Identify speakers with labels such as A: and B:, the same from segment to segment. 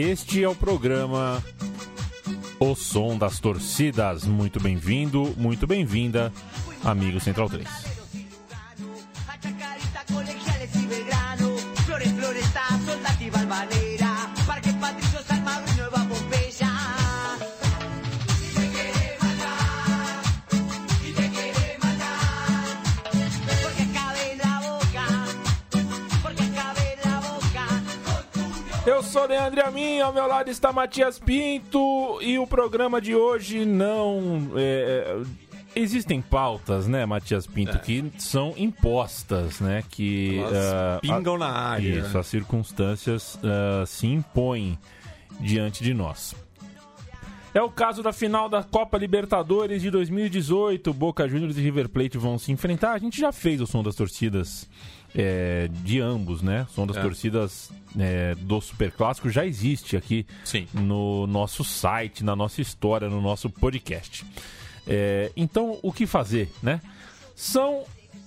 A: Este é o programa O Som das Torcidas. Muito bem-vindo, muito bem-vinda, amigo Central 3. Leandro Amin, ao meu lado está Matias Pinto e o programa de hoje não. é, é, Existem pautas, né, Matias Pinto, que são impostas, né? Que ah,
B: pingam
A: a-
B: na área.
A: Isso, as circunstâncias ah, se impõem diante de nós. É o caso da final da Copa Libertadores de 2018. Boca Juniors e River Plate vão se enfrentar. A gente já fez o som das torcidas é, de ambos, né? O som das
B: É.
A: torcidas é, do Super Clássico já existe aqui
B: Sim.
A: no nosso site, na nossa história, no nosso podcast. É, então, o que fazer, né? São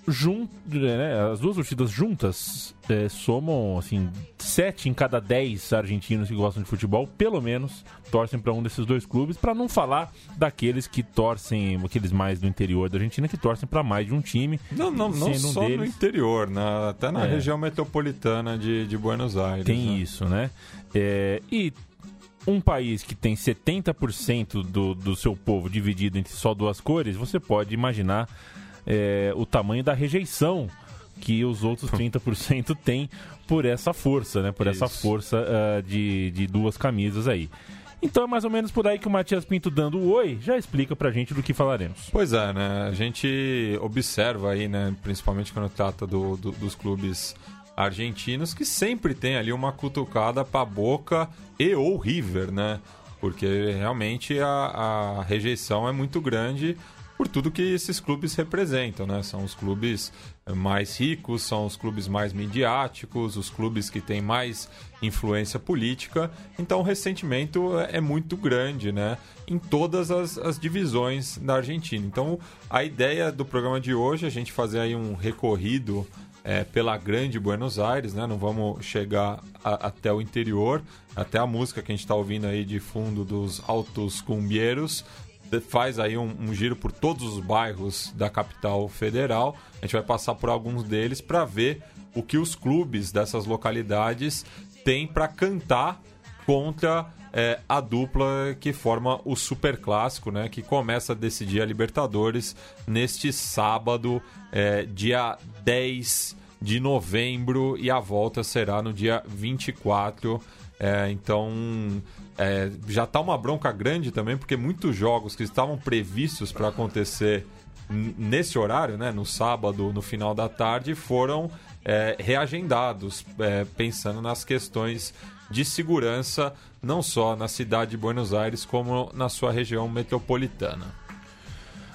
A: jun né, as duas torcidas juntas é, somam assim sete em cada dez argentinos que gostam de futebol, pelo menos torcem para um desses dois clubes, para não falar daqueles que torcem, aqueles mais do interior da Argentina que torcem para mais de um time.
B: Não, não, não
A: um
B: só no
A: deles-
B: interior, na- até na
A: É.
B: região metropolitana de, de Buenos Aires.
A: Tem
B: né?
A: isso, né? É, e um país que tem 70% do, do seu povo dividido entre só duas cores, você pode imaginar é, o tamanho da rejeição que os outros 30% têm por essa força, né? Por essa
B: Isso.
A: força ah, de, de duas camisas aí. Então é mais ou menos por aí que o Matias Pinto dando o oi já explica pra gente do que falaremos.
B: Pois é, né? A gente observa aí, né? Principalmente quando trata do- do- dos clubes argentinos, que sempre tem ali uma cutucada pra Boca e ou River, né? Porque realmente a, a rejeição é muito grande por tudo que esses clubes representam, né? São os clubes mais ricos, são os clubes mais midiáticos, os clubes que têm mais influência política. Então o ressentimento é é muito grande, né? Em todas as, as divisões da Argentina. Então a ideia do programa de hoje é a gente fazer aí um recorrido é, pela grande Buenos Aires, né? Não vamos chegar a- até o interior, até a música que a gente está ouvindo aí de fundo dos Altos Cumbieros faz aí um, um giro por todos os bairros da capital federal. A gente vai passar por alguns deles para ver o que os clubes dessas localidades têm para cantar contra é, a dupla que forma o Super Clássico, né? Que começa a decidir a Libertadores neste sábado, é, dia 10 de novembro, e a volta será no dia 24. É, então, é, já tá uma bronca grande também, porque muitos jogos que estavam previstos para acontecer nesse horário, né, no sábado, no final da tarde, foram é, reagendados, é, pensando nas questões de segurança, não só na cidade de Buenos Aires, como na sua região metropolitana.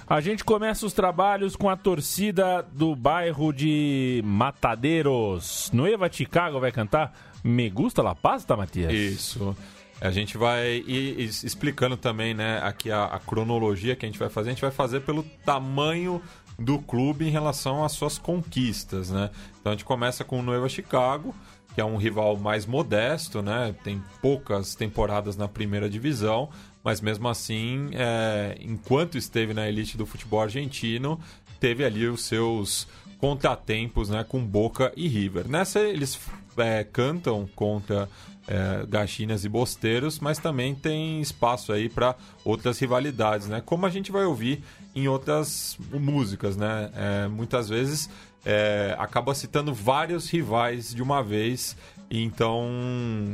A: A gente começa os trabalhos com a torcida do bairro de Matadeiros. Nueva Chicago vai cantar Me Gusta La Pasta, Matias?
B: Isso. A gente vai ir explicando também, né, aqui a, a cronologia que a gente vai fazer. A gente vai fazer pelo tamanho do clube em relação às suas conquistas, né? Então a gente começa com o Nueva Chicago, que é um rival mais modesto, né? Tem poucas temporadas na primeira divisão, mas mesmo assim, é, enquanto esteve na elite do futebol argentino, teve ali os seus contratempos, né, com Boca e River. Nessa eles é, cantam contra é, Gachinas e Bosteiros, mas também tem espaço aí para outras rivalidades, né? Como a gente vai ouvir em outras músicas, né? É, muitas vezes é, acaba citando vários rivais de uma vez, então,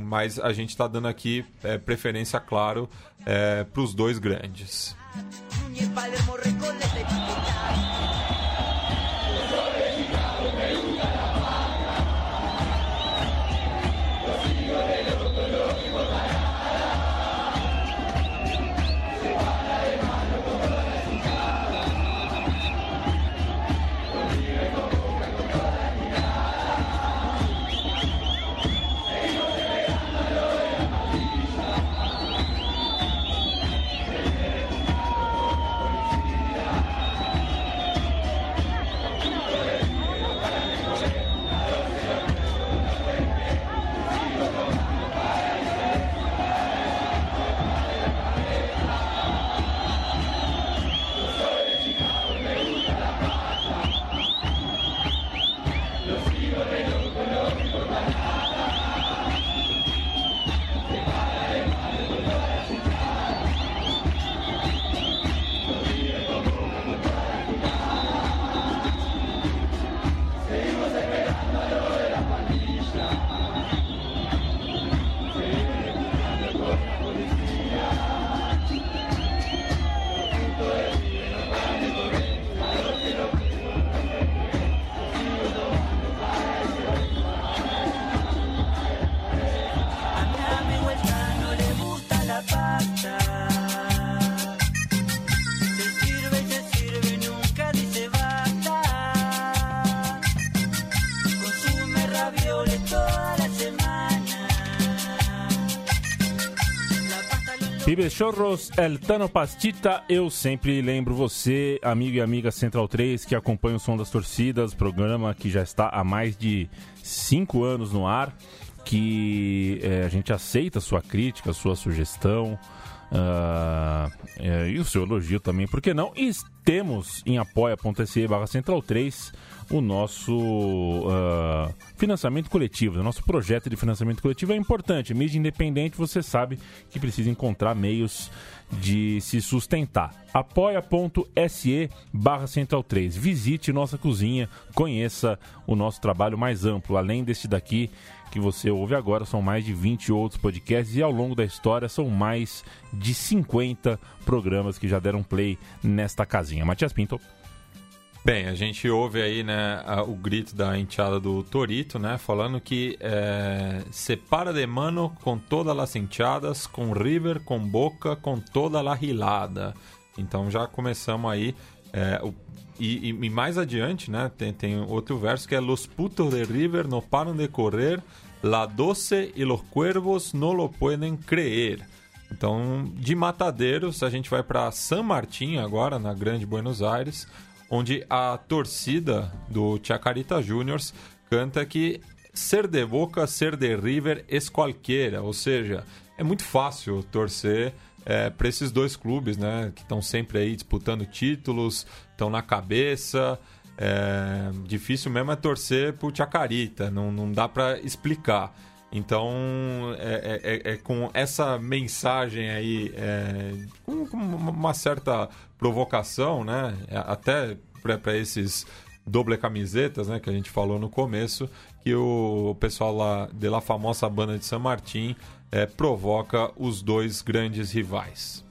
B: mas a gente está dando aqui é, preferência, claro, é, para os dois grandes.
C: Núñez,
A: Pibes Chorros, El Tano Pastita, eu sempre lembro você, amigo e amiga Central 3, que acompanha o som das torcidas, programa que já está há mais de cinco anos no ar, que é, a gente aceita sua crítica, sua sugestão, Uh, é, e o seu elogio também, por que não? E temos em apoia.se barra central 3 o nosso uh, financiamento coletivo, o nosso projeto de financiamento coletivo é importante. Mídia independente, você sabe que precisa encontrar meios de se sustentar. apoia.se barra central 3. Visite nossa cozinha, conheça o nosso trabalho mais amplo, além deste daqui que você ouve agora, são mais de 20 outros podcasts e ao longo da história são mais de 50 programas que já deram play nesta casinha. Matias Pinto.
B: Bem, a gente ouve aí né, o grito da enteada do Torito, né, falando que é, separa de mano com todas as enteadas, com River, com Boca, com toda a rilada. Então já começamos aí. É, o, e, e, mais adiante, né, tem, tem outro verso que é Los putos de River no param de correr, la doce y los cuervos no lo pueden creer. Então, de Matadeiros, a gente vai para San Martín agora, na Grande Buenos Aires, onde a torcida do Chacarita Juniors canta que ser de Boca, ser de River es cualquiera, ou seja, é muito fácil torcer é, para esses dois clubes, né, que estão sempre aí disputando títulos, estão na cabeça. É, difícil mesmo é torcer pro Chacarita, não, não dá para explicar. Então, é, é, é, é, com essa mensagem aí, é, com, com, uma certa provocação, né? É, até para esses doble camisetas, né? Que a gente falou no começo, que o pessoal lá de La Famosa Banda de San Martín é, provoca os dois grandes rivais.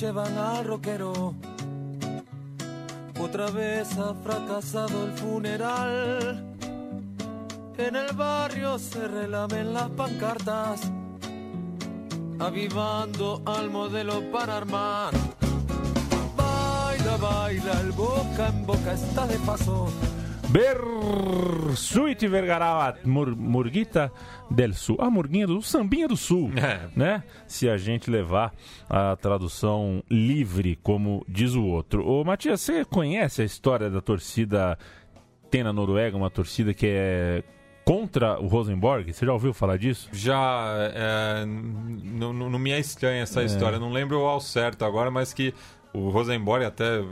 D: Llevan al rockero. Otra vez ha fracasado el funeral. En el barrio se relamen las pancartas, avivando al modelo para armar. Baila, baila, el boca en boca está de paso
A: Bersuit Vergará, Mur, Murguita del Sul. A Murguinha do Sambinha do Sul. É. Né? Se a gente levar a tradução livre, como diz o outro. Ô, Matias, você conhece a história da torcida tem na Noruega, uma torcida que é contra o Rosenborg? Você já ouviu falar disso?
B: Já. É, não, não me é estranha essa é. história. Não lembro ao certo agora, mas que o Rosenborg até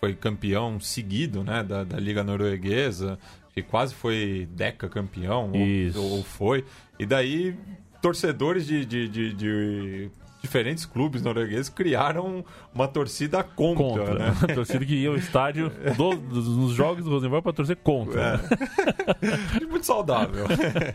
B: foi campeão seguido né, da, da Liga Norueguesa, que quase foi Deca campeão, ou, ou, foi. E daí, torcedores de, de, de, de diferentes clubes noruegueses criaram uma torcida contra. contra. Né?
A: Uma torcida que ia ao estádio do, nos jogos do Rosenborg para torcer contra.
B: É. muito saudável.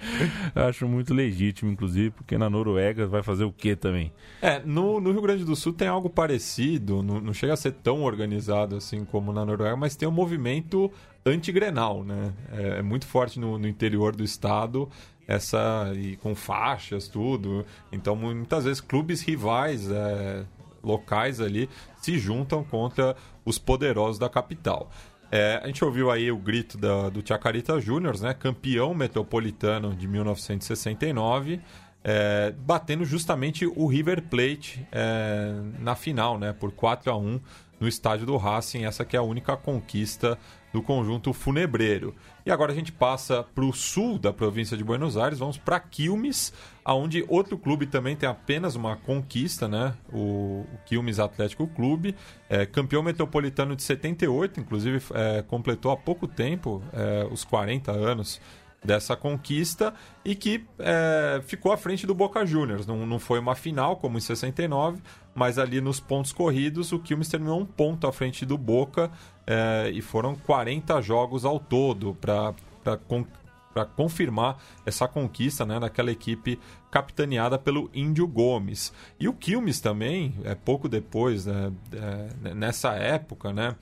A: Acho muito legítimo, inclusive, porque na Noruega vai fazer o quê também?
B: É, no, no Rio Grande do Sul tem algo parecido, não, não chega a ser tão organizado assim como na Noruega, mas tem um movimento anti-grenal, né? É, é muito forte no, no interior do estado essa e com faixas tudo então muitas vezes clubes rivais é, locais ali se juntam contra os poderosos da capital É, a gente ouviu aí o grito da, do Chacarita Júnior, né? Campeão metropolitano de 1969. É, batendo justamente o River Plate é, na final, né? Por 4 a 1 no estádio do Racing. Essa que é a única conquista do conjunto funebreiro. E agora a gente passa para o sul da província de Buenos Aires, vamos para Quilmes, aonde outro clube também tem apenas uma conquista, né? O, Quilmes Atlético Clube, é, campeão metropolitano de 78, inclusive é, completou há pouco tempo é, os 40 anos dessa conquista e que é, ficou à frente do Boca Juniors. Não, não foi uma final como em 69, mas ali nos pontos corridos o Quilmes terminou um ponto à frente do Boca é, e foram 40 jogos ao todo para para confirmar essa conquista né, daquela equipe capitaneada pelo Índio Gomes. E o Quilmes também, é, pouco depois, né, é, nessa época, né,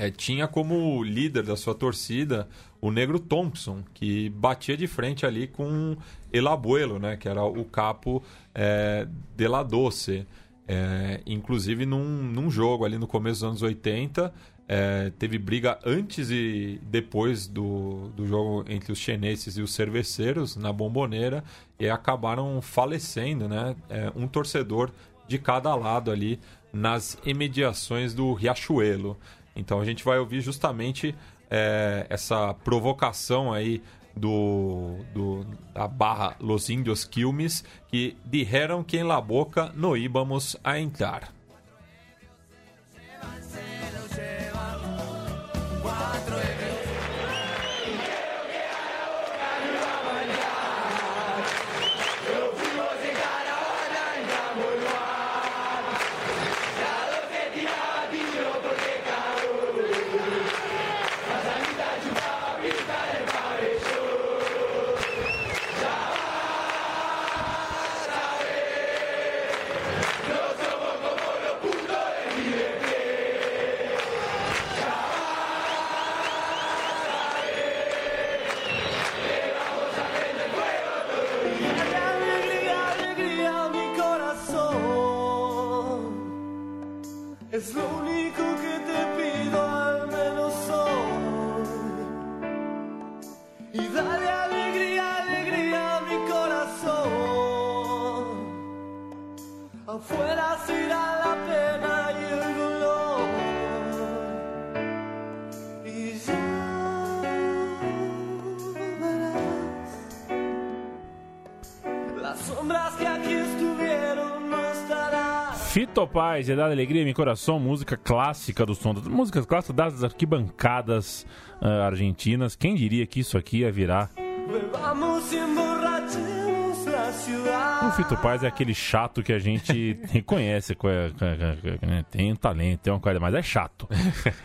B: é, tinha como líder da sua torcida o Negro Thompson, que batia de frente ali com El Abuelo, né, que era o capo é, de La Doce. É, inclusive num, num jogo ali no começo dos anos 80, é, teve briga antes e depois do, do jogo entre os chineses e os cerveceiros na bomboneira e acabaram falecendo, né? É, um torcedor de cada lado ali nas imediações do Riachuelo. Então a gente vai ouvir justamente é, essa provocação aí do, do, da barra Los Indios Quilmes que dijeron que em la boca no íbamos a entrar.
A: Fito Paz, é dada alegria meu coração, música clássica do som, músicas clássicas das arquibancadas uh, argentinas. Quem diria que isso aqui ia virar? O Fito Paz é aquele chato que a gente reconhece, né? tem um talento, tem uma coisa, mas é chato.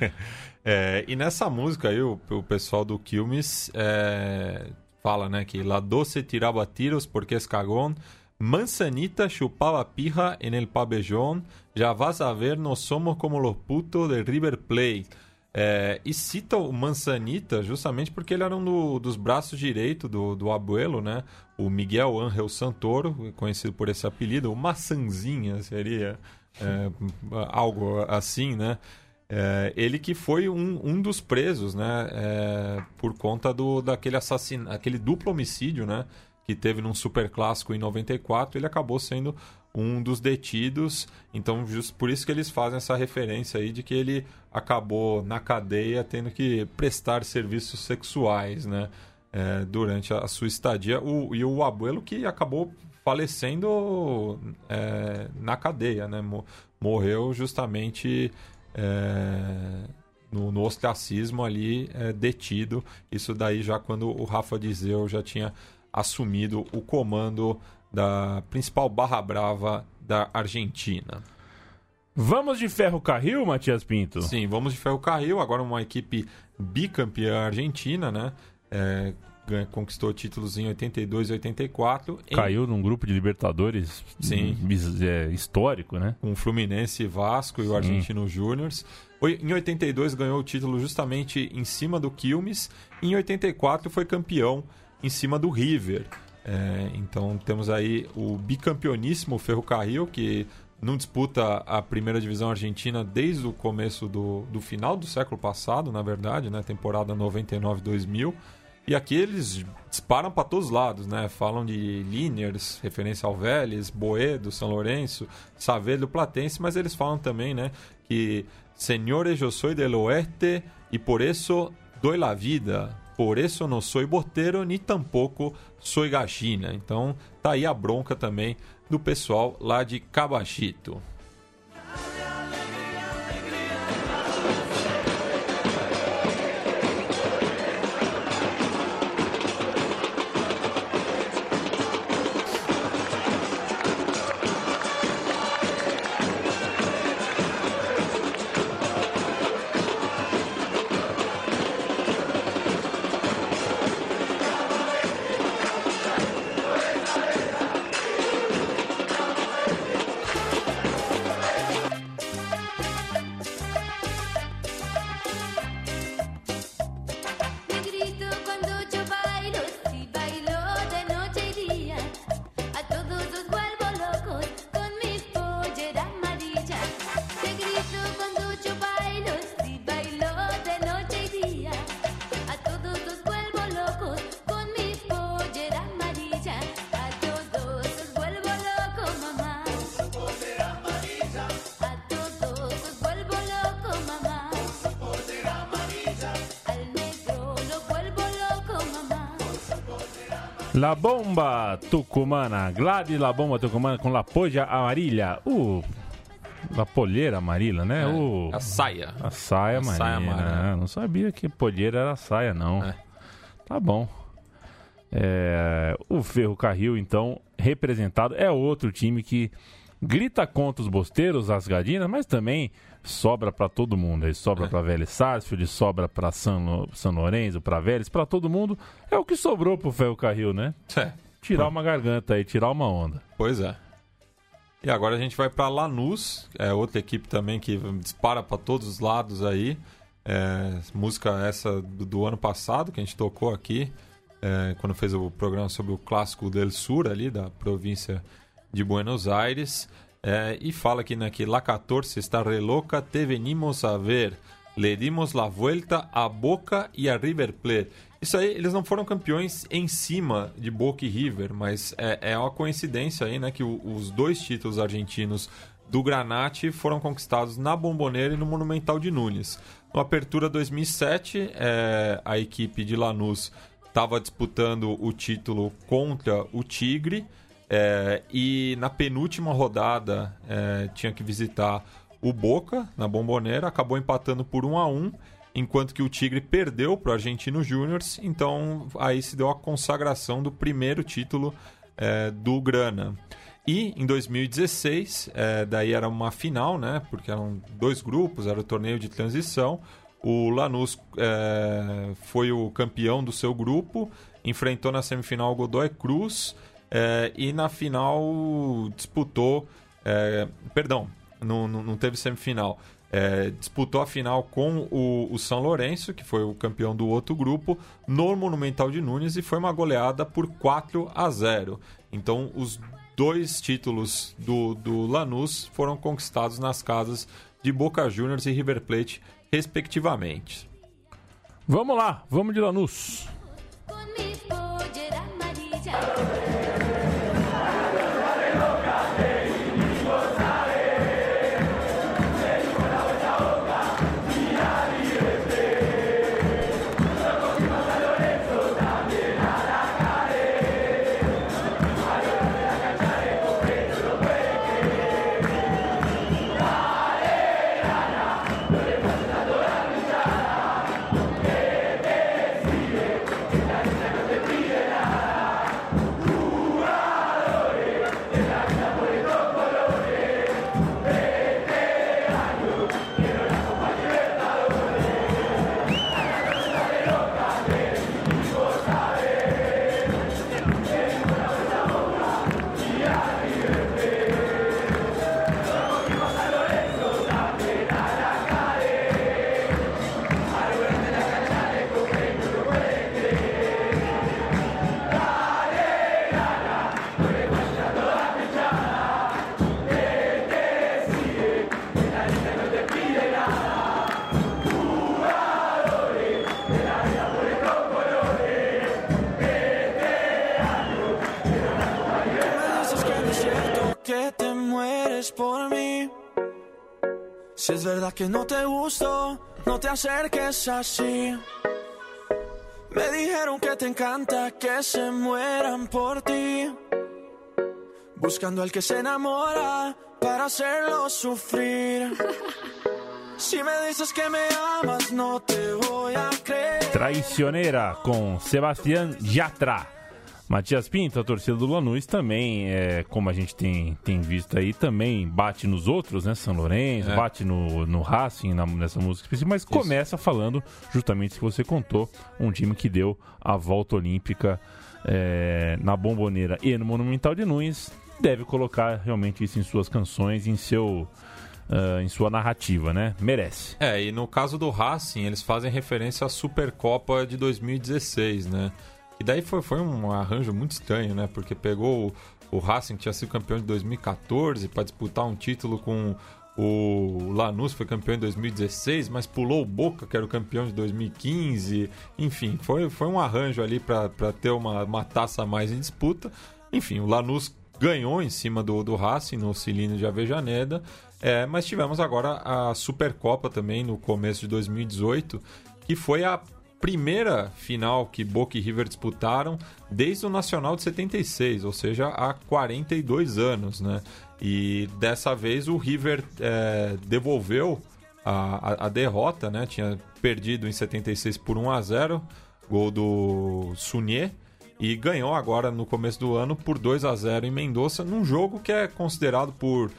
B: é, e nessa música aí, o, o pessoal do Quilmes é, fala né, que La doce tiraba tiros porque es cagón. Manzanita chupaba pija en el pabellón, ya vas a ver, no somos como los putos de River Plate. É, e cita o Manzanita justamente porque ele era um do, dos braços direito do, do abuelo, né? O Miguel Ángel Santoro, conhecido por esse apelido, o Maçanzinha seria é, algo assim, né? É, ele que foi um, um dos presos, né? Por conta do, daquele assassinato, aquele duplo homicídio, né? Que teve num super clássico em 94, ele acabou sendo um dos detidos. Então, just por isso que eles fazem essa referência aí de que ele acabou na cadeia tendo que prestar serviços sexuais, né? É, durante a, sua estadia. O, e o abuelo que acabou falecendo é, na cadeia, né? Morreu justamente é, no, no ostracismo ali, é, detido. Isso daí já quando o Rafa Dizeu já tinha assumido o comando da principal barra brava da Argentina.
A: Vamos de ferro carril, Matias Pinto?
B: Sim, vamos de ferro carril. Agora uma equipe bicampeã argentina, né? É, conquistou títulos em 82 e 84.
A: Caiu em... num grupo de Libertadores
B: Sim.
A: É, histórico, né?
B: Com o Fluminense, Vasco e o Argentino Júniors. Em 82 ganhou o título justamente em cima do Quilmes. Em 84 foi campeão em cima do River. É, então temos aí o bicampeoníssimo Ferrocarril, que não disputa a primeira divisão argentina desde o começo do, do final do século passado, na verdade, né? Temporada 99-2000. E aqui eles disparam para todos os lados, né? Falam de Liniers, referência ao Vélez, Boedo, São Lourenço, Saavedra, Platense, mas eles falam também, né? Que Senhores, eu sou del oeste e por isso dou la vida. Por isso não sou boteiro, nem tampouco sou gachina. Então tá aí a bronca também do pessoal lá de Cabachito.
A: La Bomba Tucumana, Gladys La Bomba Tucumana com La Poja Amarilla. Uh, La Polheira Amarilla, né?
B: É,
A: Uh,
B: a saia.
A: a saia
B: saia
A: amarela.
B: amarela.
A: Ah, Não sabia que polheira era saia, não.
B: É.
A: Tá bom. É, o Ferro Carril, então, representado, é outro time que grita contra os bosteiros, as gadinas, mas também sobra pra todo mundo. Ele sobra
B: É.
A: pra Vélez Sarsfield, sobra pra San, San Lorenzo, pra Vélez, pra todo mundo. É o que sobrou pro Ferro Carril, né?
B: É,
A: Tirar uma garganta aí, tirar uma onda.
B: pois é. E agora a gente vai para Lanús, é outra equipe também que dispara para todos os lados aí. É, música essa do, do ano passado que a gente tocou aqui, é, quando fez o programa sobre o clássico del Sur ali da província de Buenos Aires. É, e fala aqui né, que La 14 está re loca, te venimos a ver. Le dimos la vuelta a Boca e a River Plate. Isso aí, eles não foram campeões em cima de Boca e River, mas é, é uma coincidência aí, né, que o- os dois títulos argentinos do Granate foram conquistados na Bomboneira e no Monumental de Nunes. No Apertura 2007, é, a equipe de Lanús estava disputando o título contra o Tigre é, e na penúltima rodada é, tinha que visitar o Boca na Bomboneira, acabou empatando por 1 a 1 enquanto que o Tigre perdeu para o Argentino Júnior, então aí se deu a consagração do primeiro título é, do Grana. E em 2016, é, daí era uma final, né? Porque eram dois grupos, era o torneio de transição. O Lanús é, foi o campeão do seu grupo, enfrentou na semifinal o Godoy Cruz é, e na final disputou. é, perdão, não, não, não teve semifinal. É, disputou a final com o, o São Lourenço, que foi o campeão do outro grupo, no Monumental de Nunes e foi uma goleada por 4 a 0. Então, os dois títulos do, do Lanús foram conquistados nas casas de Boca Juniors e River Plate, respectivamente.
A: Vamos lá, vamos de Lanús.
E: con
D: es verdad que no te gusto, no te acerques así. Me dijeron que te encanta que se mueran por ti. Buscando al que se enamora para hacerlo sufrir. Si me dices que me amas, no te voy a creer.
A: Traicioneira com Sebastián Yatra. Matias Pinto, a torcida do Lanús também, é, como a gente tem, tem visto aí, também bate nos outros, né? São Lourenço,
B: É.
A: bate no, no Racing, na- nessa música específica, mas começa falando justamente isso que você contou, um time que deu a volta olímpica é, na Bomboneira e no Monumental de Nunes, deve colocar realmente isso em suas canções, em seu... ah, em sua narrativa, né? Merece.
B: É, e no caso do Racing, eles fazem referência à Supercopa de 2016, né? E daí foi, foi um arranjo muito estranho, né? Porque pegou o, o Racing, que tinha sido campeão de 2014, para disputar um título com o Lanús, foi campeão em 2016, mas pulou o Boca, que era o campeão de 2015. Enfim, foi, foi um arranjo ali para ter uma, uma taça a mais em disputa. Enfim, o Lanús ganhou em cima do, do Racing no cilindro de Avejaneda, é, mas tivemos agora a Supercopa também no começo de 2018, que foi a primeira final que Boca e River disputaram desde o Nacional de 76, ou seja, há 42 anos, né? E dessa vez o River é, devolveu a, a- derrota, né? Tinha perdido em 76 por 1 a 0, gol do Sunier e ganhou agora no começo do ano por 2 a 0 em Mendoza, num jogo que é considerado por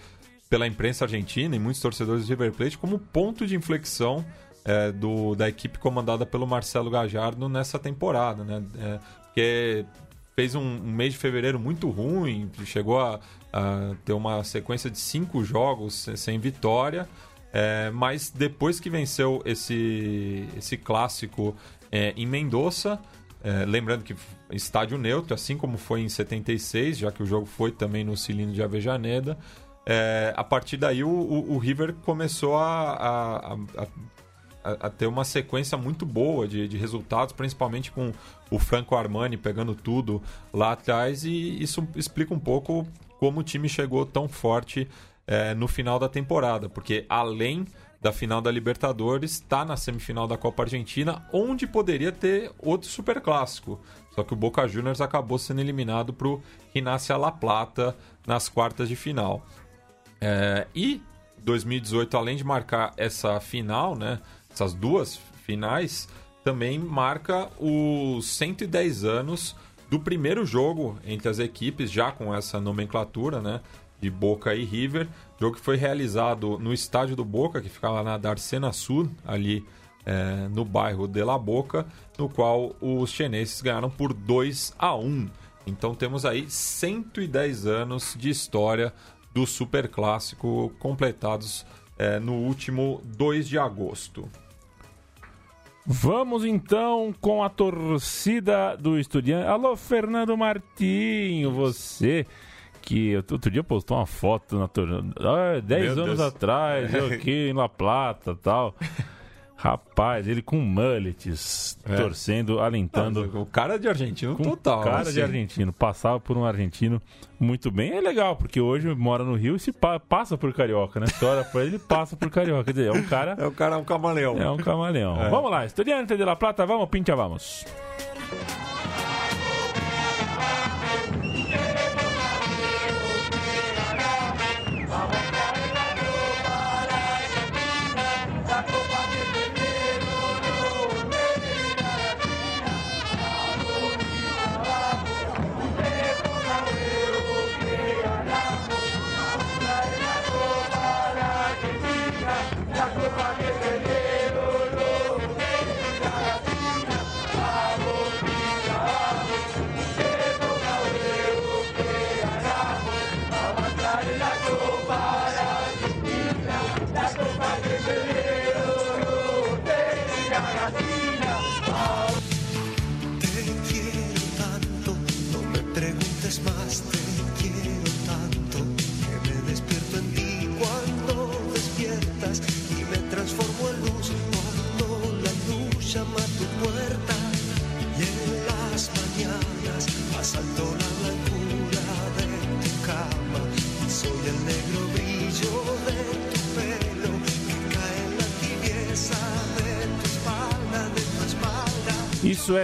B: pela imprensa argentina e muitos torcedores do River Plate como ponto de inflexão é, do, da equipe comandada pelo Marcelo Gajardo nessa temporada, né? É, porque fez um, um mês de fevereiro muito ruim, chegou a, a ter uma sequência de cinco jogos sem- sem vitória, é, mas depois que venceu esse, esse clássico é, em Mendoza, é, lembrando que estádio neutro, assim como foi em 76, já que o jogo foi também no cilindro de Avejaneda, é, a partir daí o, o- o River começou a, a- a- a- ter uma sequência muito boa de, de resultados, principalmente com o Franco Armani pegando tudo lá atrás, e isso explica um pouco como o time chegou tão forte é, no final da temporada, porque além da final da Libertadores, está na semifinal da Copa Argentina, onde poderia ter outro superclássico. Só que o Boca Juniors acabou sendo eliminado para o Rinácia La Plata nas quartas de final. É, e 2018, além de marcar essa final, né, essas duas finais, também marca os 110 anos do primeiro jogo entre as equipes, já com essa nomenclatura, né, de Boca e River. Jogo que foi realizado no estádio do Boca, que ficava na Darcena Sul, ali é, no bairro de La Boca, no qual os chineses ganharam por 2 a 1. Então temos aí 110 anos de história do Super Clássico completados é, no último 2 de agosto.
A: Vamos então com a torcida do Estudiante. Alô, Fernando Martinho, você que outro dia postou uma foto na torcida. Ah, 10
B: Meu
A: anos
B: Deus.
A: atrás, eu aqui em La Plata tal. Rapaz, ele com mullets,
B: É.
A: torcendo, alentando.
B: O cara é de argentino
A: com
B: total.
A: cara
B: assim.
A: de argentino, passava por um argentino muito bem. É legal, porque hoje mora no Rio e se pa- passa por carioca, né? Você olha pra ele, passa por carioca. Quer dizer, é um cara
B: É o cara é um camaleão.
A: é um camaleão.
B: É.
A: Vamos lá, Estudiante de La Plata, vamos, pincha, vamos.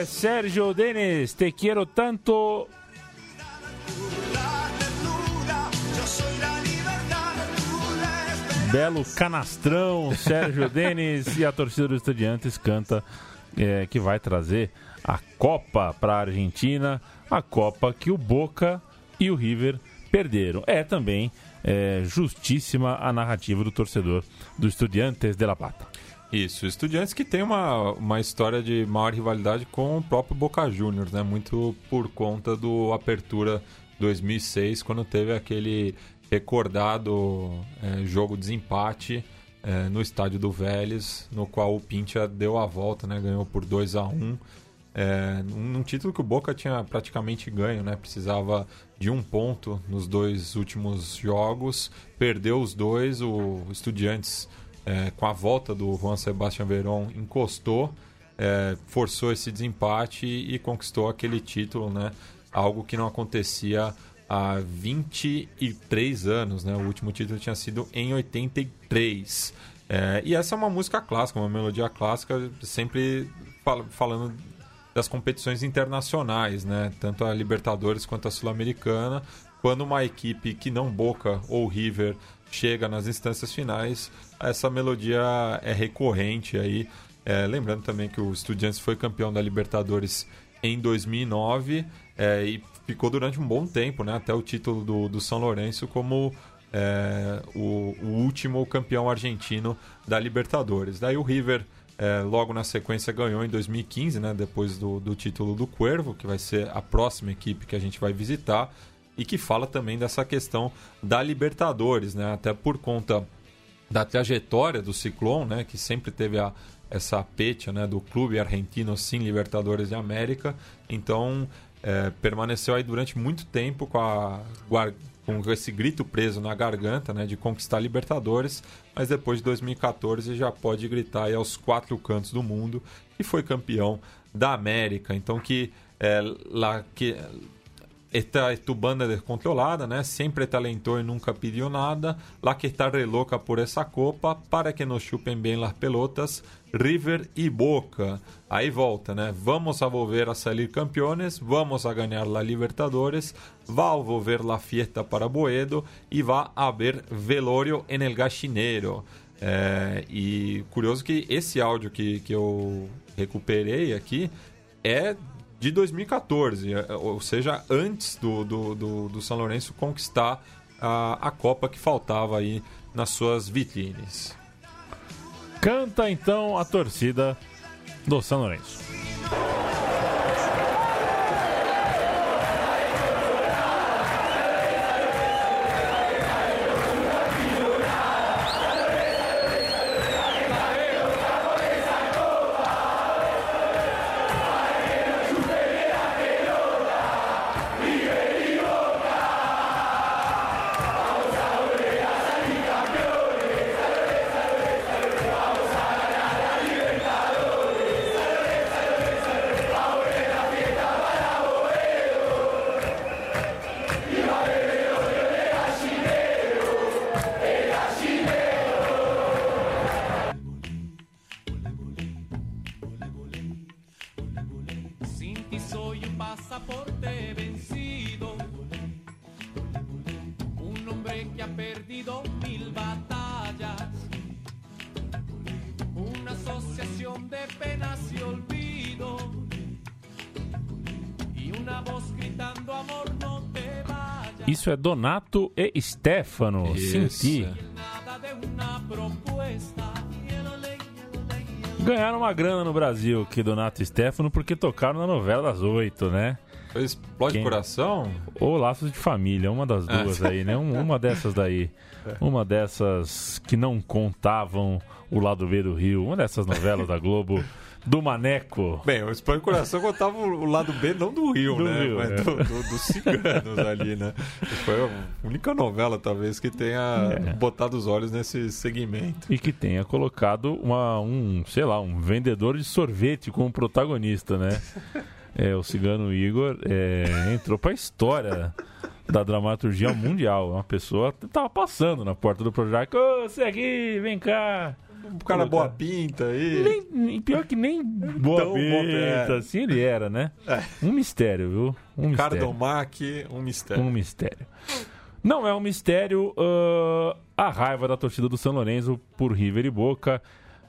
A: Sérgio Denis, Te Quero Tanto. Belo canastrão, Sérgio Denis e a torcida do Estudiantes canta é, que vai trazer a Copa para a Argentina, a Copa que o Boca e o River perderam. É também é, justíssima a narrativa do torcedor do Estudiantes de La Plata.
B: Isso, estudiantes que tem uma, uma história de maior rivalidade com o próprio Boca Juniors, né? Muito por conta do Apertura 2006, quando teve aquele recordado é, jogo desempate é, no estádio do Vélez, no qual o Pintia deu a volta, né? Ganhou por 2 a 1 é, num título que o Boca tinha praticamente ganho, né? Precisava de um ponto nos dois últimos jogos, perdeu os dois, o Estudiantes é, com a volta do Juan Sebastián Verón encostou, é, forçou esse desempate e, e conquistou aquele título, né? Algo que não acontecia há 23 anos, né? O último título tinha sido em 83. É, e essa é uma música clássica, uma melodia clássica, sempre fal falando das competições internacionais, né? Tanto a Libertadores quanto a Sul-Americana. Quando uma equipe que não Boca ou River chega nas instâncias finais, essa melodia é recorrente aí. É, lembrando também que o Estudiantes foi campeão da Libertadores em 2009 é, e ficou durante um bom tempo, né, até o título do, do São Lourenço como é, o, o, último campeão argentino da Libertadores. Daí o River é, logo na sequência ganhou em 2015, né, depois do, do título do Cuervo, que vai ser a próxima equipe que a gente vai visitar e que fala também dessa questão da Libertadores, né, até por conta da trajetória do Ciclone, né, que sempre teve a, essa pecha né, do clube argentino sem Libertadores de América. Então, é, permaneceu aí durante muito tempo com, a, com esse grito preso na garganta né, de conquistar Libertadores, mas depois de 2014 já pode gritar aí aos quatro cantos do mundo e foi campeão da América. Então, que, é, lá, que esta tu banda descontrolada, né? Sempre talentou e nunca pediu nada. La que está re louca por essa copa, para que nos chupem bem las pelotas, River e Boca. Aí volta, né? Vamos a volver a salir campeones, vamos a ganhar la Libertadores, va a volver la fiesta para Boedo e va a haver velorio en el gallineiro. É, e curioso que esse áudio que, que eu recuperei aqui é de 2014, ou seja, antes do, do, do, do São Lourenço conquistar a, a Copa que faltava aí nas suas vitrines.
A: Canta então a torcida do São Lourenço. Isso é Donato e Stefano. Senti. Ganharam uma grana no Brasil, que Donato e Stefano, porque tocaram na novela das oito, né?
B: Explode
A: Quem?
B: Coração?
A: Ou Laços de Família, uma das duas aí, né? Um- uma dessas daí. Uma dessas que não contavam o lado B do Rio. Uma dessas novelas da Globo do Maneco.
B: Bem, o Explode Coração contava o lado B, não do Rio,
A: Do
B: né?
A: Rio,
B: Mas
A: é.
B: do, do- dos ciganos ali, né? Foi a única novela, talvez, que tenha
A: É.
B: botado os olhos nesse segmento.
A: E que tenha colocado uma, um, sei lá, um vendedor de sorvete como protagonista, né? É, o cigano Igor é, entrou pra história da dramaturgia mundial. Uma pessoa tava passando na porta do Projac. Ô, você aqui, vem cá.
B: Um cara boa pinta aí.
A: Nem, pior que nem boa
B: Tão boa
A: pinta,
B: pinta.
A: assim ele era, né? Um mistério, viu? Um mistério.
B: Cardomac, um mistério.
A: Um mistério. Não é um mistério ah, a raiva da torcida do São Lourenço por River e Boca,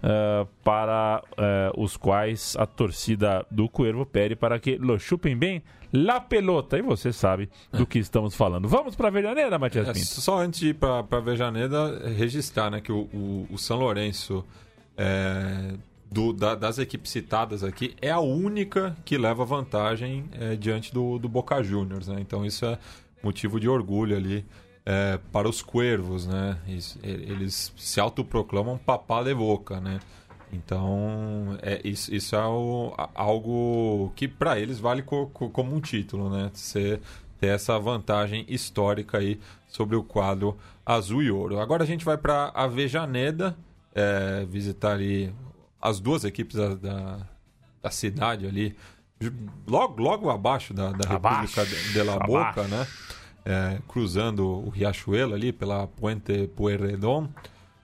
A: ah, para ah, os quais a torcida do Cuervo pede para que lo chupem bem la pelota. E você sabe do que estamos falando. Vamos para a Verdaneira, Matias
B: É,
A: Pinto?
B: só antes de ir para a Vejaneda, registrar né, que o, o, o São Lourenço, é, do- da- das equipes citadas aqui, é a única que leva vantagem é, diante do, do Boca Juniors. Né? Então isso é motivo de orgulho ali é, para os Cuervos. Né? Eles se autoproclamam papá de Boca. Né? Então, é, isso, isso é o- algo que para eles vale co- co- como um título, né? Você ter essa vantagem histórica aí sobre o quadro azul e ouro. Agora a gente vai para Avejaneda, é, visitar ali as duas equipes da, da, da cidade ali, logo, logo abaixo da, da
A: Abaixo,
B: República de, de La Boca,
A: abaixo.
B: né? É, cruzando o Riachuelo ali pela Puente Pueyrredón.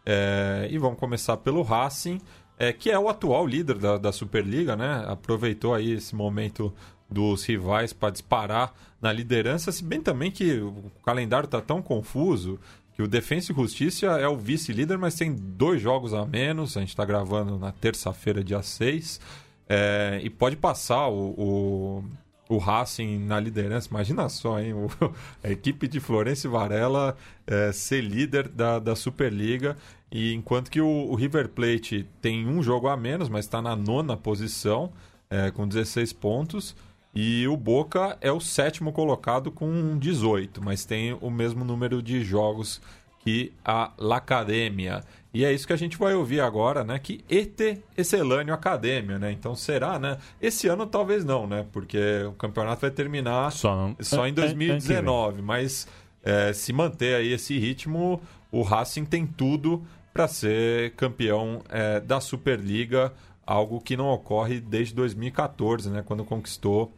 B: É, e vamos começar pelo Racing, é, que é o atual líder da, da Superliga, né? Aproveitou aí esse momento dos rivais para disparar na liderança, se bem também que o calendário está tão confuso que o Defensa e Justiça é o vice-líder, mas tem dois jogos a menos. A gente está gravando na terça-feira, dia 6. É, e pode passar o, o, o Racing na liderança. Imagina só, hein? O- a equipe de Florencio Varela é, ser líder da, da Superliga. E enquanto que o, o River Plate tem um jogo a menos, mas está na nona posição, é, com 16 pontos. E o Boca é o sétimo colocado com 18, mas tem o mesmo número de jogos que a Lacademia. E é isso que a gente vai ouvir agora, né? Que ET Excelâneo Academia, né? Então será, né? Esse ano talvez não, né? Porque o campeonato vai terminar
A: Só não-
B: só em
A: an- an- ano que
B: 2019. Mas é, se manter aí esse ritmo, o Racing tem tudo para ser campeão é, da Superliga, algo que não ocorre desde 2014, né? Quando conquistou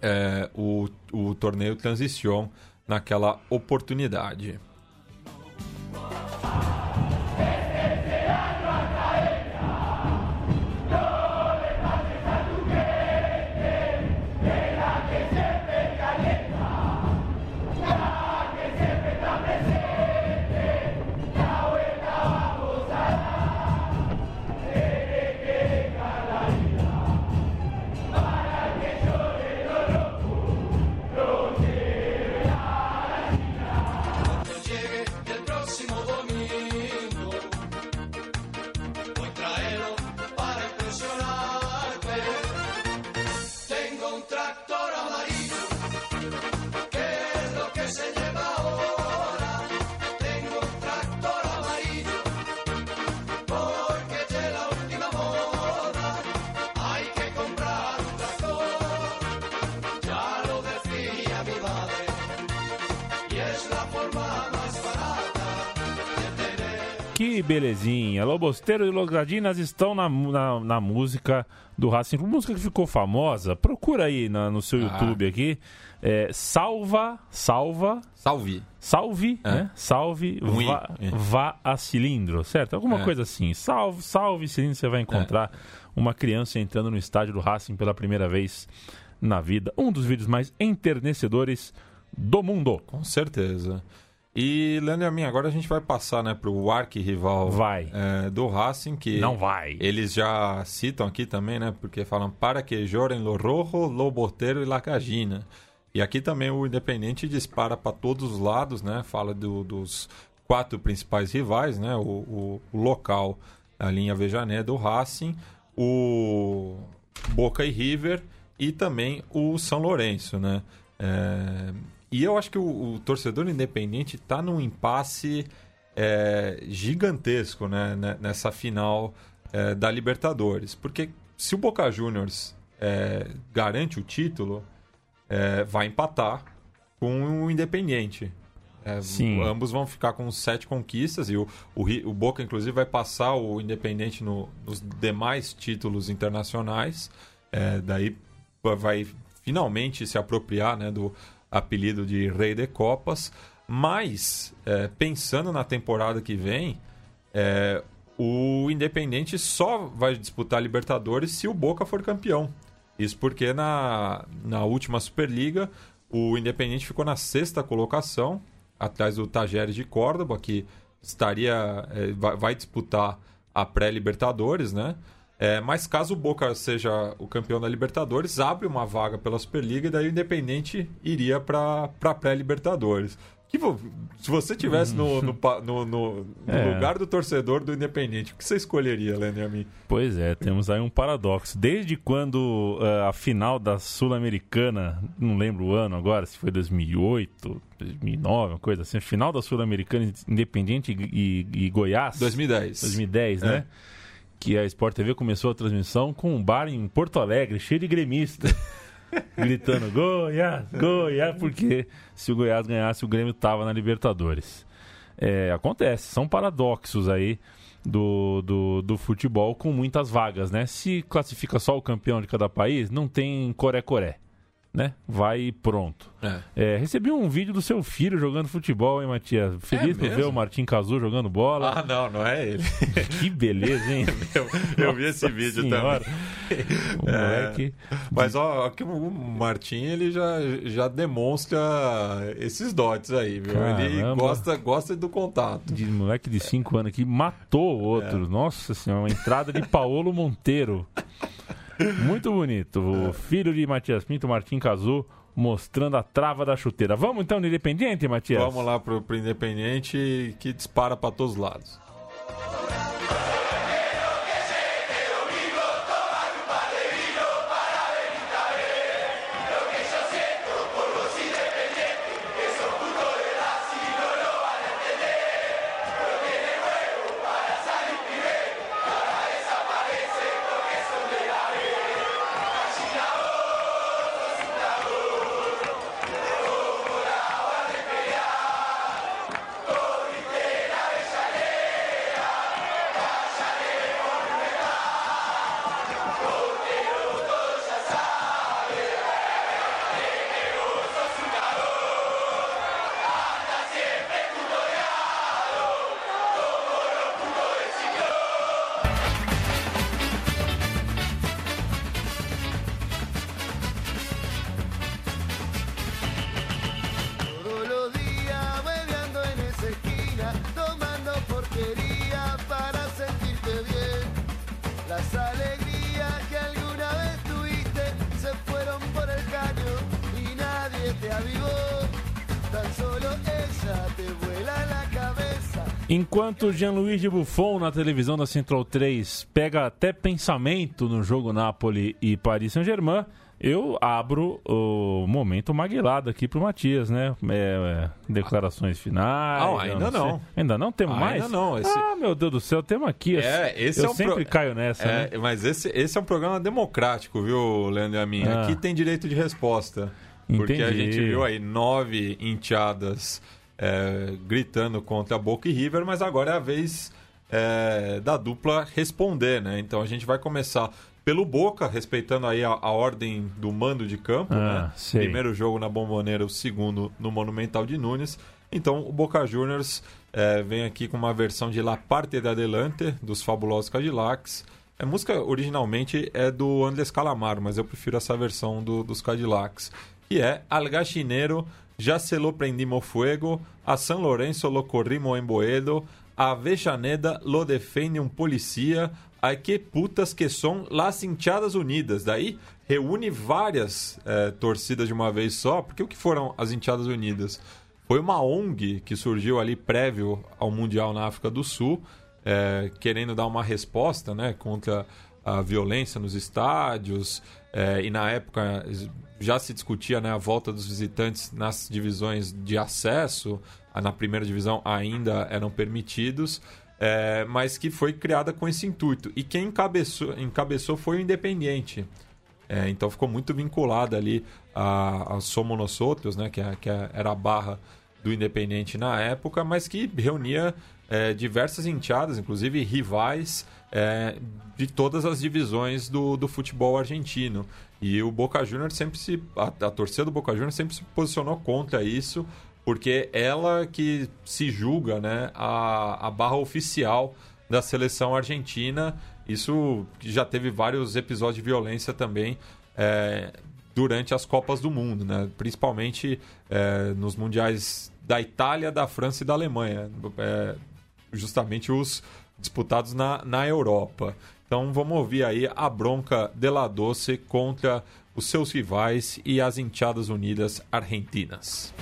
B: é, o, o torneio Transition naquela oportunidade.
A: Belezinha. Lobosteiro e Logradinas estão na, na, na música do Racing. Música que ficou famosa. Procura aí na- no seu YouTube aqui. É, salva, salva,
B: Salve!
A: salve,
B: É.
A: né? Salve,
B: i,
A: vá,
B: é.
A: vá a cilindro, certo? Alguma
B: É.
A: coisa assim. Salve, salve cilindro. Você vai encontrar uma criança entrando no estádio do Racing pela primeira vez na vida. Um dos vídeos mais enternecedores do mundo.
B: Com certeza. E, Leandro e a mim, agora a gente vai passar né, para o arquirrival
A: Vai.
B: é, do Racing, que
A: Não vai.
B: eles já citam aqui também, né? Porque falam para que jorem lo rojo, lo boteiro e la cagina. E aqui também o Independente dispara para todos os lados, né? Fala do- dos quatro principais rivais, né? O, o- o local, a linha Vejané do Racing, o Boca e River e também o São Lourenço, né? É, E eu acho que o, o torcedor independente está num impasse é, gigantesco né, ne- nessa final é, da Libertadores. Porque se o Boca Juniors é, garante o título, é, vai empatar com o Independente. É,
A: Sim.
B: Ambos vão ficar com sete conquistas e o, o, o Boca, inclusive, vai passar o Independente no- nos demais títulos internacionais. É, daí vai finalmente se apropriar né, do apelido de Rei de Copas. Mas, é, pensando na temporada que vem, é, o Independente só vai disputar Libertadores se o Boca for campeão. Isso porque na, na última Superliga o Independente ficou na sexta colocação, atrás do Tajeres de Córdoba, que estaria eh, vai, vai disputar a pré-Libertadores, né? É, mas caso o Boca seja o campeão da Libertadores, abre uma vaga pela Superliga e daí o Independente iria para a pré-Libertadores. Que se você tivesse no, no, no- no-
A: É.
B: lugar do torcedor do Independente, o que você escolheria, Leandro e a mim?
A: Pois é, temos aí um paradoxo. Desde quando ah, a final da Sul-Americana, não lembro o ano agora, se foi 2008, 2009, uma coisa assim, final da Sul-Americana Independente e, e- e Goiás,
B: 2010.
A: 2010,
B: É.
A: Que a Sport TV começou a transmissão com um bar em Porto Alegre, cheio de gremista. gritando Goiás, Goiás, porque se o Goiás ganhasse, o Grêmio tava na Libertadores. É, acontece, são paradoxos aí do, do, do futebol com muitas vagas, né? Se classifica só o campeão de cada país, não tem coré-coré, né? Vai e pronto.
B: É.
A: É, recebi um vídeo do seu filho jogando futebol, hein, Matias? Feliz por
B: mesmo?
A: ver o Martim Cazu jogando bola.
B: Ah, não, não é ele.
A: Que beleza, hein?
B: Eu, eu vi esse vídeo
A: Senhora.
B: também.
A: O moleque.
B: Mas ó, que o Martim ele já, já demonstra esses dotes aí, viu? Ele
A: Caramba.
B: gosta, gosta do contato.
A: de moleque de 5 anos aqui matou o outro.
B: É.
A: Nossa senhora, uma entrada de Paolo Monteiro. Muito bonito. O filho de Matias Pinto, Martim Cazu, mostrando a trava da chuteira. Vamos então no Independiente, Matias?
B: Vamos lá pro, pro Independente que dispara para todos os lados.
F: Las alegrías que alguna vez tuviste se fueron por el caño y nadie te avivó. Tan solo ella te vuela la.
A: Enquanto Gianluigi Buffon na televisão da Central 3 pega até pensamento no jogo Napoli e Paris Saint-Germain, eu abro o momento maguilado aqui pro Matias, né? É, é, declarações finais.
B: Não,
A: eu
B: ainda
A: sei.
B: não.
A: Ainda não temos
B: Ainda
A: mais?
B: não, esse-
A: Ah, meu Deus do céu, temos aqui.
B: É, esse
A: eu
B: é um
A: sempre
B: pro-
A: caio nessa, né?
B: É, mas esse, esse é um programa democrático, viu, Leandro e a mim?
A: Ah.
B: Aqui tem direito de resposta. Porque a
A: Entendi.
B: gente viu aí nove enteadas é, gritando contra Boca e River, mas agora é a vez é, da dupla responder, né? Então a gente vai começar pelo Boca, respeitando aí a, a ordem do mando de campo,
A: Ah,
B: né? Primeiro jogo na Bomboneira, o segundo no Monumental de Nunes. Então o Boca Juniors é, vem aqui com uma versão de La Parte de Adelante, dos fabulosos Cadillacs. A música originalmente é do Andrés Calamaro, mas eu prefiro essa versão do- dos Cadillacs. Que é Al Gachineiro, Já se lo prendimos fuego, a San Lorenzo lo corrimos en Boedo, a Avejaneda lo defende um policia, a que putas que são las hinchadas unidas. Daí reúne várias eh, torcidas de uma vez só, porque o que foram as hinchadas unidas? Foi uma ONG que surgiu ali prévio ao Mundial na África do Sul, eh, querendo dar uma resposta né, contra a violência nos estádios. eh, e na época já se discutia né, a volta dos visitantes nas divisões de acesso. Na primeira divisão ainda eram permitidos. Eh, mas que foi criada com esse intuito. E quem encabeçou, encabeçou foi o Independiente. É, então ficou muito vinculada ali a, a Somos Outros, né, que, é- que é- era a barra do Independente na época, mas que reunia é, diversas enteadas, inclusive rivais é, de todas as divisões do, do futebol argentino. E o Boca Juniors sempre se. A, a torcida do Boca Juniors sempre se posicionou contra isso, porque ela que se julga né, a, a barra oficial da seleção argentina. Isso já teve vários episódios de violência também é, durante as Copas do Mundo, né? principalmente é, nos mundiais da Itália, da França e da Alemanha. É, justamente os disputados na, na Europa. Então vamos ouvir aí a bronca de La Doce contra os seus rivais e as Enteadas Unidas Argentinas.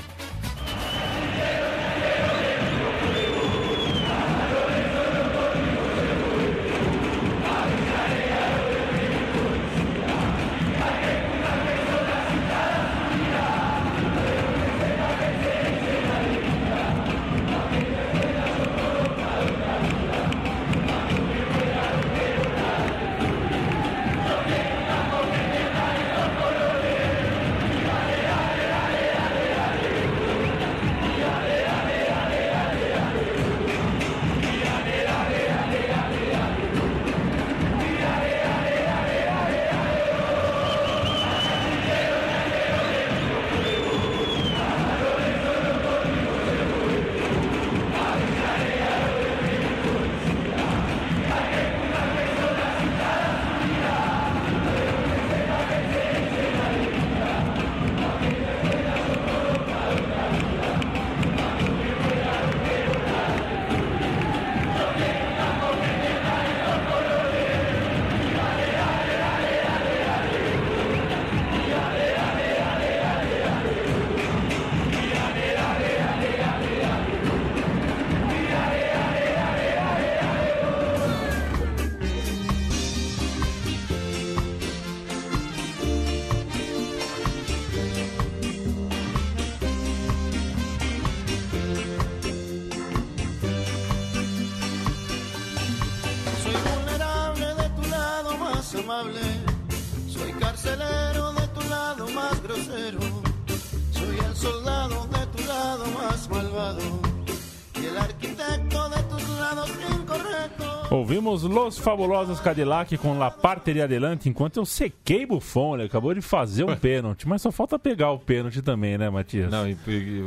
A: Los Fabulosos Cadillac com La Parte de Adelante, enquanto eu sequei Buffon, ele acabou de fazer um pênalti, mas só falta pegar o pênalti também, né, Matias?
B: Não, e, e o,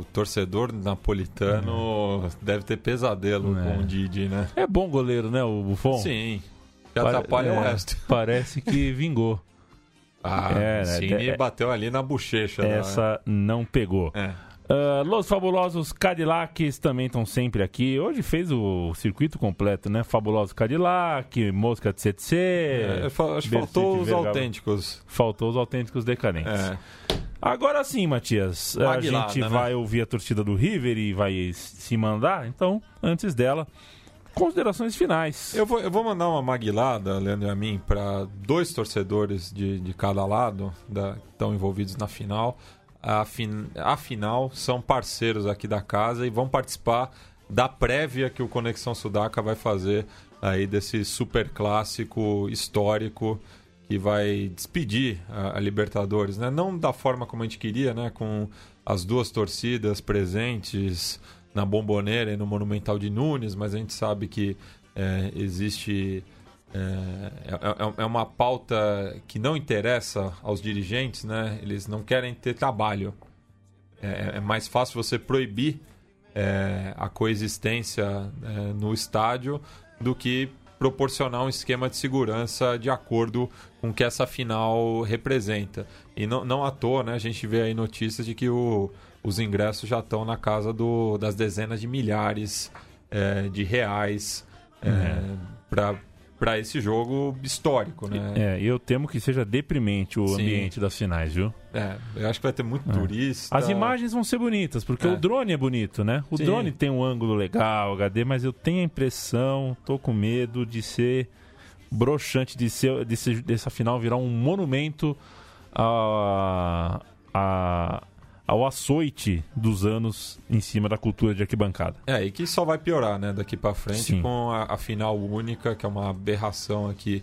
B: o torcedor napolitano deve ter pesadelo
A: É.
B: com o Didi, né?
A: É bom goleiro, né, o Buffon?
B: Sim. Que
A: Pare-
B: atrapalha o
A: é,
B: resto.
A: Parece que vingou.
B: Ah,
A: É, né,
B: sim,
A: é-
B: e bateu ali na bochecha. né?
A: Essa não pegou.
B: É.
A: Ah, Los Fabulosos Cadillacs também estão sempre aqui. Hoje fez o circuito completo, né? Fabulosos Cadillac, Mosca de CTC.
B: É, fa- faltou os
A: Vergara.
B: autênticos.
A: Faltou os autênticos decadentes.
B: É.
A: Agora sim, Matias, a gente
B: né?
A: vai ouvir a torcida do River e vai se mandar. Então, antes dela, considerações finais.
B: Eu vou, eu vou mandar uma maguilada, Leandro e a mim, para dois torcedores de, de cada lado da, que estão envolvidos na final. Afin, afinal, são parceiros aqui da casa e vão participar da prévia que o Conexão Sudaca vai fazer aí desse super clássico histórico que vai despedir a, a Libertadores, né? Não da forma como a gente queria, né? Com as duas torcidas presentes na Bomboneira e no Monumental de Nunes, mas a gente sabe que é, existe é, é- é uma pauta que não interessa aos dirigentes, né? Eles não querem ter trabalho. É, é mais fácil você proibir é, a coexistência é, no estádio do que proporcionar um esquema de segurança de acordo com o que essa final representa. E não, não à toa, né, a gente vê aí notícias de que o- os ingressos já estão na casa do- das dezenas de milhares é, de reais para esse jogo histórico. Né?
A: É, eu temo que seja deprimente o
B: Sim.
A: ambiente das finais, viu?
B: É, eu acho que vai ter muito turista.
A: As imagens vão ser bonitas, porque
B: É.
A: o drone é bonito, né? O
B: Sim.
A: drone tem um ângulo legal, HD, mas eu tenho a impressão, tô com medo de ser broxante, de ser, de ser- dessa final virar um monumento a- ao açoite dos anos em cima da cultura de arquibancada.
B: É, e que só vai piorar, né, daqui pra frente
A: Sim.
B: com a, a final única, que é uma aberração aqui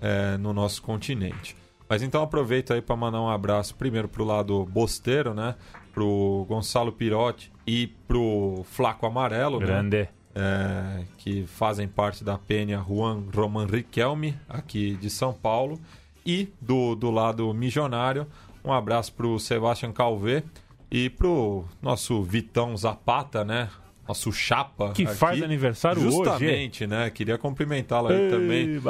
B: é, no nosso continente. Mas então aproveito aí para mandar um abraço primeiro pro lado bosteiro, né, pro Gonçalo Pirotti e pro Flaco Amarelo, né,
A: Grande.
B: é, que fazem parte da penha Juan Roman Riquelme, aqui de São Paulo. E do, do lado missionário, um abraço pro Sebastian Calvé e pro nosso Vitão Zapata, né? nosso chapa.
G: Que
B: aqui.
G: faz aniversário hoje.
B: Justamente, né? Queria cumprimentá-lo aí também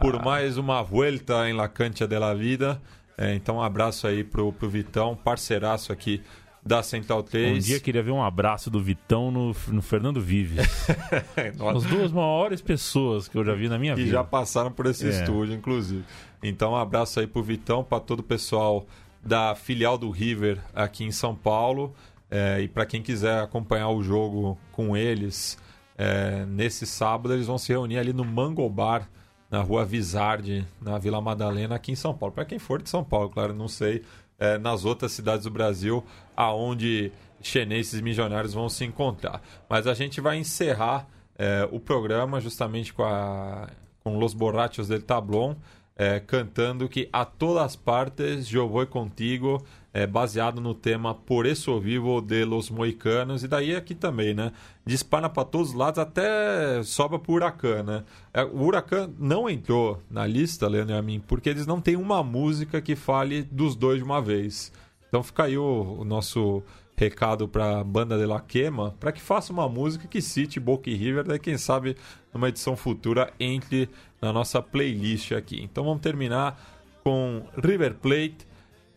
B: por mais uma volta em La Cancha de la Vida. É, então, um abraço aí pro, pro Vitão, parceiraço aqui da Central 3.
G: Um dia queria ver um abraço do Vitão no, no Fernando Vives. As duas maiores pessoas que eu já vi na minha
B: que
G: vida.
B: já passaram por esse
G: É.
B: estúdio, inclusive. Então, um abraço aí pro Vitão, para todo o pessoal da filial do River aqui em São Paulo. É, e para quem quiser acompanhar o jogo com eles, é, nesse sábado eles vão se reunir ali no Mangobar, na rua Vizarde, na Vila Madalena, aqui em São Paulo. Para quem for de São Paulo, claro, não sei é, nas outras cidades do Brasil aonde chineses milionários vão se encontrar. Mas a gente vai encerrar é, o programa justamente com, a, com Los Borrachos del Tablón, é, cantando que a todas partes eu vou contigo, é, baseado no tema Por eso vivo de los moicanos, e daí aqui também, né? Dispara para todos os lados, até sobra pro Huracan, né? É, O Huracan não entrou na lista, Leandro e a mim, porque eles não têm uma música que fale dos dois de uma vez. Então fica aí o, o nosso recado para a banda de La Quema, para que faça uma música que cite Boca e River, daí quem sabe numa edição futura entre na nossa playlist aqui. Então vamos terminar com River Plate,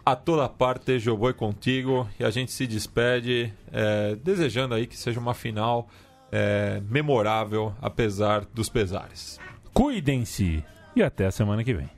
B: a toda parte vou contigo e a gente se despede é, desejando aí que seja uma final é, memorável apesar dos pesares.
G: Cuidem-se e até a semana que vem.